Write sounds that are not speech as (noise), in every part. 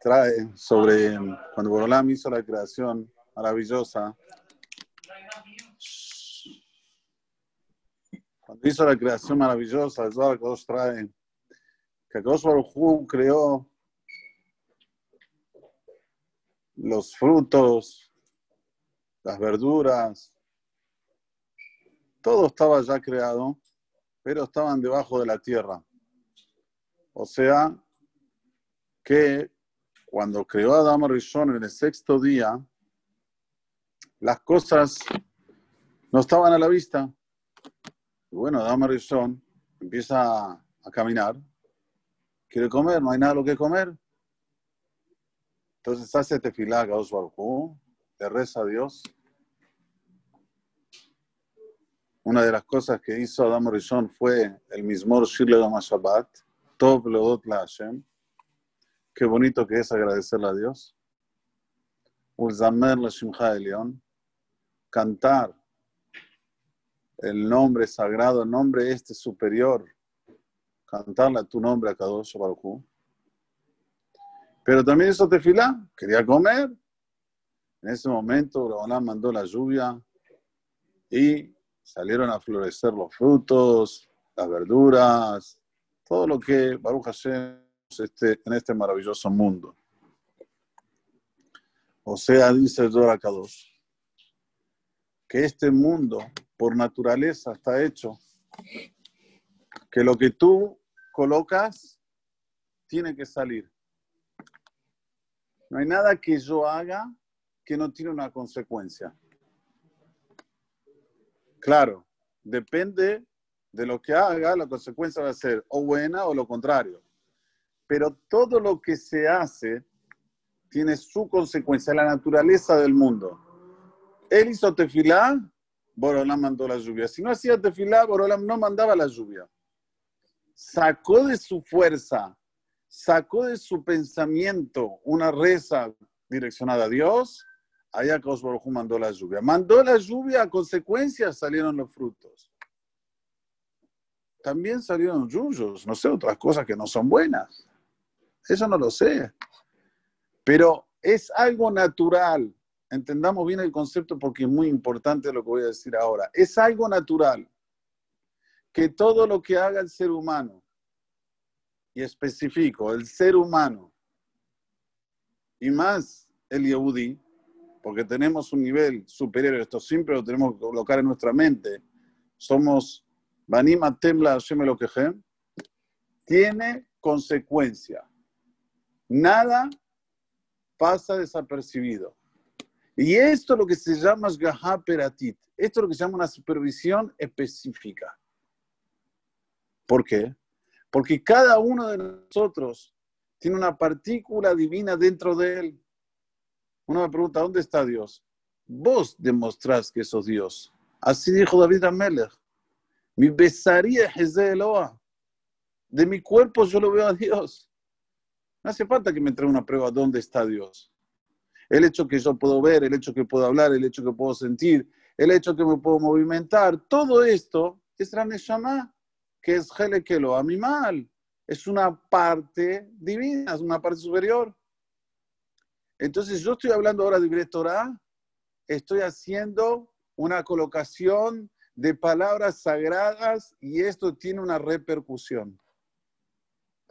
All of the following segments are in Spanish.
trae sobre cuando Borolam hizo la creación maravillosa. Cuando hizo la creación maravillosa, el Zohar trae que Kadosh creó los frutos, las verduras, todo estaba ya creado, pero estaban debajo de la tierra. O sea, que cuando creó a Adama Rishon en el sexto día, las cosas no estaban a la vista. Bueno, Adama Rishon empieza a caminar, quiere comer, no hay nada lo que comer. Entonces hace tefilá a Baruj le reza a Dios. Una de las cosas que hizo Adam Rishon fue el mismo Dama Shabbat, Tov Leodot La Hashem. Qué bonito que es agradecerle a Dios. Cantar el nombre sagrado, el nombre este superior. Cantarle a tu nombre a Kadosh Baruj pero también hizo tefilá, quería comer. En ese momento, Rabanán mandó la lluvia y salieron a florecer los frutos, las verduras, todo lo que Baruch Hashem este, en este maravilloso mundo. O sea, dice Dora Kadosh, que este mundo por naturaleza está hecho que lo que tú colocas tiene que salir. No hay nada que yo haga que no tiene una consecuencia. Claro, depende de lo que haga, la consecuencia va a ser o buena o lo contrario. Pero todo lo que se hace tiene su consecuencia, la naturaleza del mundo. Él hizo tefilá, Borolam mandó la lluvia. Si no hacía tefilá, Borolam no mandaba la lluvia. Sacó de su fuerza sacó de su pensamiento una reza direccionada a Dios, allá Baruj mandó la lluvia. Mandó la lluvia, a consecuencias salieron los frutos. También salieron yuyos, no sé, otras cosas que no son buenas. Eso no lo sé. Pero es algo natural. Entendamos bien el concepto porque es muy importante lo que voy a decir ahora. Es algo natural que todo lo que haga el ser humano y especifico, el ser humano y más el Yehudi, porque tenemos un nivel superior, esto siempre lo tenemos que colocar en nuestra mente, somos Banima Temla Hashem tiene consecuencia. Nada pasa desapercibido. Y esto es lo que se llama Peratit. Esto es lo que se llama una supervisión específica. ¿Por qué? Porque cada uno de nosotros tiene una partícula divina dentro de él. Uno me pregunta, ¿dónde está Dios? Vos demostrás que sos Dios. Así dijo David Amelech. Mi besaría es de Eloa. De mi cuerpo yo lo veo a Dios. No hace falta que me traiga una prueba dónde está Dios. El hecho que yo puedo ver, el hecho que puedo hablar, el hecho que puedo sentir, el hecho que me puedo movimentar, todo esto es la Neshama que es Helekelo animal, es una parte divina, es una parte superior. Entonces yo estoy hablando ahora de Torah, estoy haciendo una colocación de palabras sagradas y esto tiene una repercusión.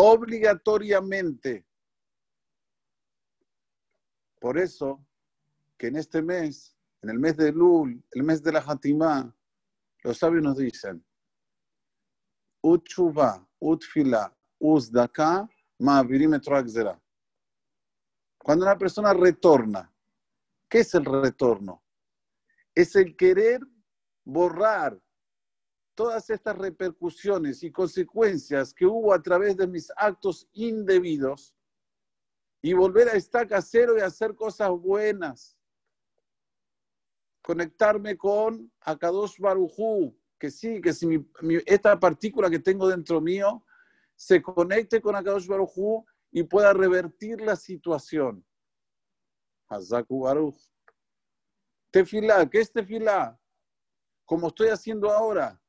Obligatoriamente. Por eso que en este mes, en el mes de Lul, el mes de la Hatimá, los sabios nos dicen, Utshuva, Utfila, Uzdaka, Cuando una persona retorna, ¿qué es el retorno? Es el querer borrar todas estas repercusiones y consecuencias que hubo a través de mis actos indebidos y volver a estar casero y hacer cosas buenas. Conectarme con Akadosh Barujú, que sí, que si esta partícula que tengo dentro mío se conecte con Akadosh Baruj y pueda revertir la situación. Hazaku Baruch. Tefilá, ¿qué es tefilá? Como estoy haciendo ahora.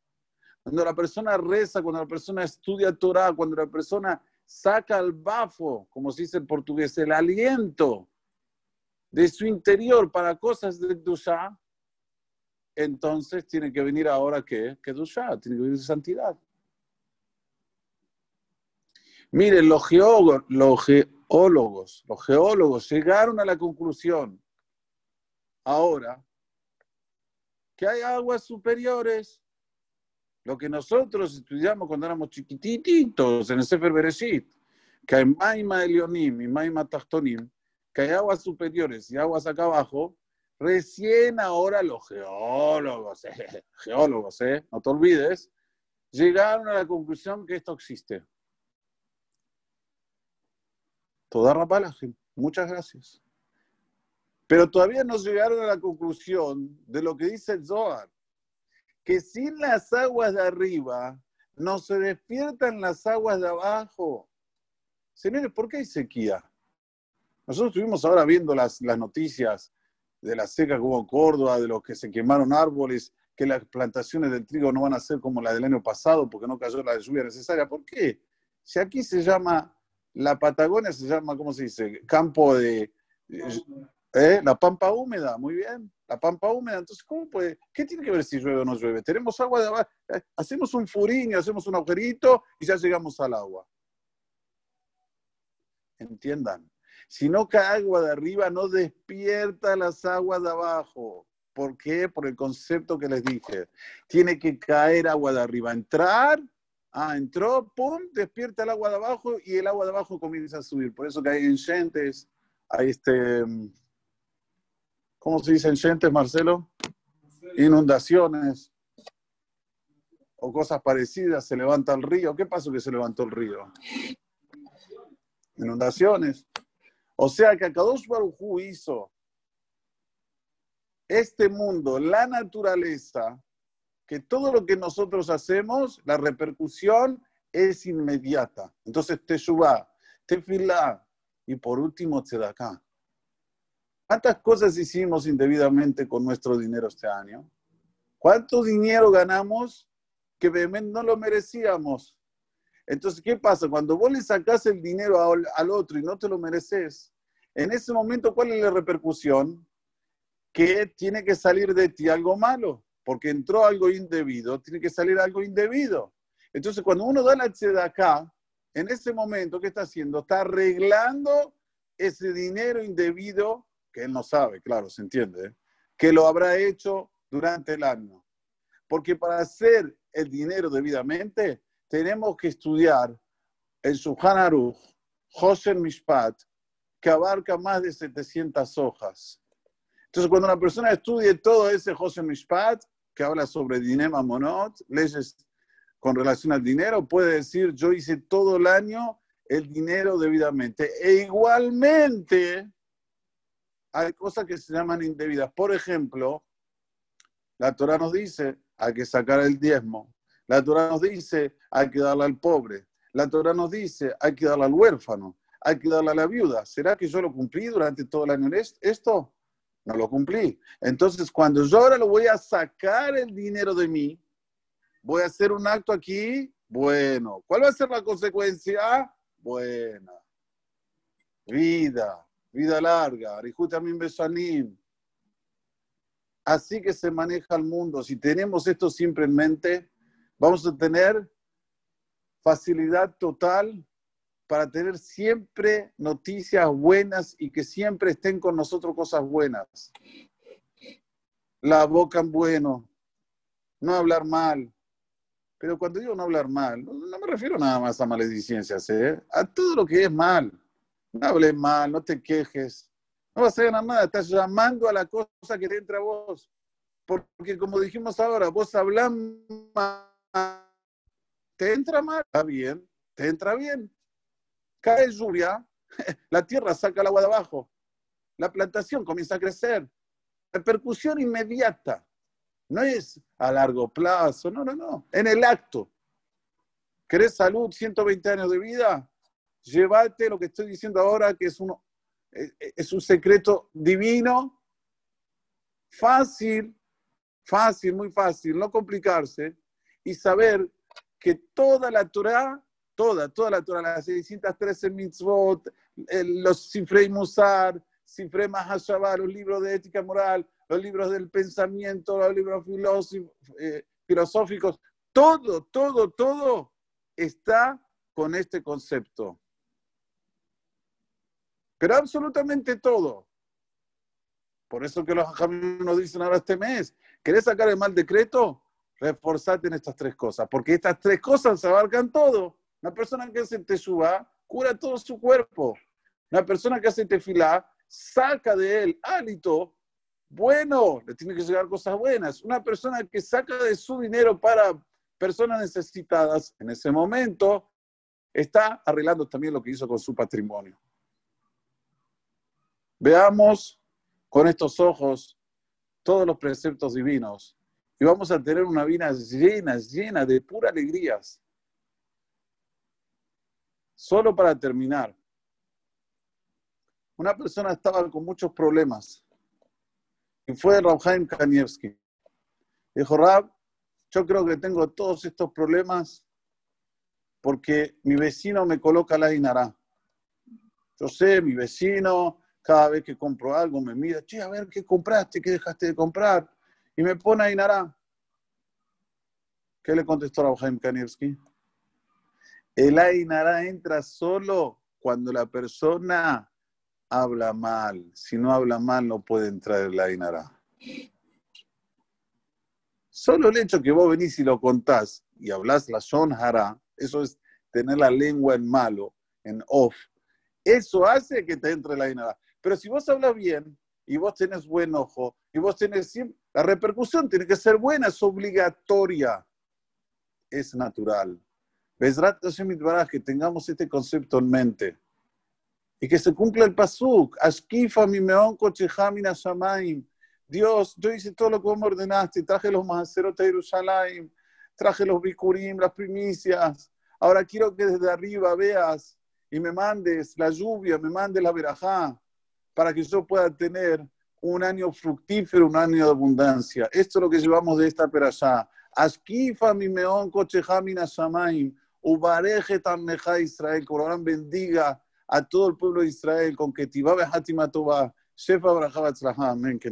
Cuando la persona reza, cuando la persona estudia Torah, cuando la persona saca el bafo, como se dice en portugués, el aliento de su interior para cosas de Dusha, entonces tiene que venir ahora que, que Dusha, tiene que venir santidad. Miren, los geólogos, los geólogos llegaron a la conclusión ahora que hay aguas superiores. Lo que nosotros estudiamos cuando éramos chiquititos en el Sefer Bereshit, que hay Maima Elionim y Maima Tachtonim, que hay aguas superiores y aguas acá abajo, recién ahora los geólogos, (laughs) geólogos, eh, no te olvides, llegaron a la conclusión que esto existe. Toda Rapalaje, muchas gracias. Pero todavía no llegaron a la conclusión de lo que dice el Zohar, que sin las aguas de arriba no se despiertan las aguas de abajo. Señores, ¿por qué hay sequía? Nosotros estuvimos ahora viendo las, las noticias de la seca que hubo en Córdoba, de los que se quemaron árboles, que las plantaciones del trigo no van a ser como la del año pasado porque no cayó la lluvia necesaria. ¿Por qué? Si aquí se llama, la Patagonia se llama, ¿cómo se dice? Campo de... ¿eh? La pampa húmeda, muy bien. La pampa húmeda. Entonces, ¿cómo puede? ¿Qué tiene que ver si llueve o no llueve? Tenemos agua de abajo. Eh, hacemos un furín hacemos un agujerito y ya llegamos al agua. Entiendan sino que agua de arriba no despierta las aguas de abajo. ¿Por qué? Por el concepto que les dije. Tiene que caer agua de arriba, entrar, ah, entró, pum, despierta el agua de abajo y el agua de abajo comienza a subir. Por eso que hay enchentes, hay este, ¿cómo se dice enchentes, Marcelo? Inundaciones o cosas parecidas, se levanta el río. ¿Qué pasó que se levantó el río? Inundaciones. O sea que Akadosh Baruj hizo este mundo, la naturaleza, que todo lo que nosotros hacemos, la repercusión es inmediata. Entonces, te Tefilá y por último, acá. ¿Cuántas cosas hicimos indebidamente con nuestro dinero este año? ¿Cuánto dinero ganamos que no lo merecíamos? Entonces, ¿qué pasa? Cuando vos le sacás el dinero al, otro y no te lo mereces, en ese momento, ¿cuál es la repercusión? Que tiene que salir de ti algo malo, porque entró algo indebido, tiene que salir algo indebido. Entonces, cuando uno da la acá, en ese momento, ¿qué está haciendo? Está arreglando ese dinero indebido, que él no sabe, claro, se entiende, ¿eh? que lo habrá hecho durante el año. Porque para hacer el dinero debidamente, tenemos que estudiar el Suhan Aruch, José Mishpat, que abarca más de 700 hojas. Entonces, cuando una persona estudie todo ese José Mishpat, que habla sobre Dinema Monot, leyes con relación al dinero, puede decir, yo hice todo el año el dinero debidamente. E igualmente, hay cosas que se llaman indebidas. Por ejemplo, la Torah nos dice, hay que sacar el diezmo. La Torah nos dice, hay que darle al pobre. La Torah nos dice, hay que darle al huérfano. Hay que darle a la viuda. ¿Será que yo lo cumplí durante todo el año esto? No lo cumplí. Entonces, cuando yo ahora lo voy a sacar el dinero de mí, voy a hacer un acto aquí, bueno. ¿Cuál va a ser la consecuencia? Buena. Vida, vida larga. Así que se maneja el mundo. Si tenemos esto siempre en mente, vamos a tener facilidad total para tener siempre noticias buenas y que siempre estén con nosotros cosas buenas. La boca en bueno, no hablar mal. Pero cuando digo no hablar mal, no, me refiero nada más a maledicencias, ¿eh? a todo lo que es mal. No hables mal, no te quejes. No vas a ganar nada, estás llamando a la cosa que te entra a vos. Porque como dijimos ahora, vos hablas mal, te entra mal, está bien, te entra bien. Cae lluvia, (laughs) la tierra saca el agua de abajo, la plantación comienza a crecer. Repercusión inmediata. No es a largo plazo, no, no, no. En el acto. ¿Querés salud, 120 años de vida? Llévate lo que estoy diciendo ahora, que es, uno, eh, eh, es un secreto divino, fácil, fácil, muy fácil, no complicarse, y saber que toda la Torah toda, toda la Torah, las 613 mitzvot, los Sifrei Musar, Sifrei Mahashabah, los libros de ética moral, los libros del pensamiento, los libros eh, filosóficos, todo, todo, todo está con este concepto. Pero absolutamente todo. Por eso que los hajamim nos dicen ahora este mes, ¿querés sacar el mal decreto? Reforzate en estas tres cosas, porque estas tres cosas abarcan todo. Una persona que hace teshuva cura todo su cuerpo. Una persona que hace tefilá saca de él hálito bueno, le tiene que llegar cosas buenas. Una persona que saca de su dinero para personas necesitadas, en ese momento está arreglando también lo que hizo con su patrimonio. Veamos con estos ojos todos los preceptos divinos y vamos a tener una vida llena, llena de pura alegrías. Solo para terminar, una persona estaba con muchos problemas y fue Rabhaim Kanievski. Dijo, Rab, yo creo que tengo todos estos problemas porque mi vecino me coloca la inara. Yo sé, mi vecino, cada vez que compro algo me mira, che, a ver, ¿qué compraste? ¿Qué dejaste de comprar? Y me pone a inara. ¿Qué le contestó Rabhaim Kanievski? El Ainara entra solo cuando la persona habla mal. Si no habla mal, no puede entrar el Ainara. Solo el hecho que vos venís y lo contás y hablas la Shonhara, eso es tener la lengua en malo, en off. Eso hace que te entre la Ainara. Pero si vos hablas bien y vos tenés buen ojo y vos tenés la repercusión tiene que ser buena, es obligatoria, es natural. Besrat que tengamos este concepto en mente y que se cumpla el pasuk. Ashkifa mi shamaim. Dios, yo hice todo lo que vos me ordenaste, traje los mahacerot de Jerusalén, traje los bikurim, las primicias. Ahora quiero que desde arriba veas y me mandes la lluvia, me mandes la verajá, para que yo pueda tener un año fructífero, un año de abundancia. Esto es lo que llevamos de esta perashá. Ashkifa mi meon mina shamaim. Ubareje Tameja Israel, que bendiga a todo el pueblo de Israel con que Tibá Behatima Shefa Brajabat Amén, que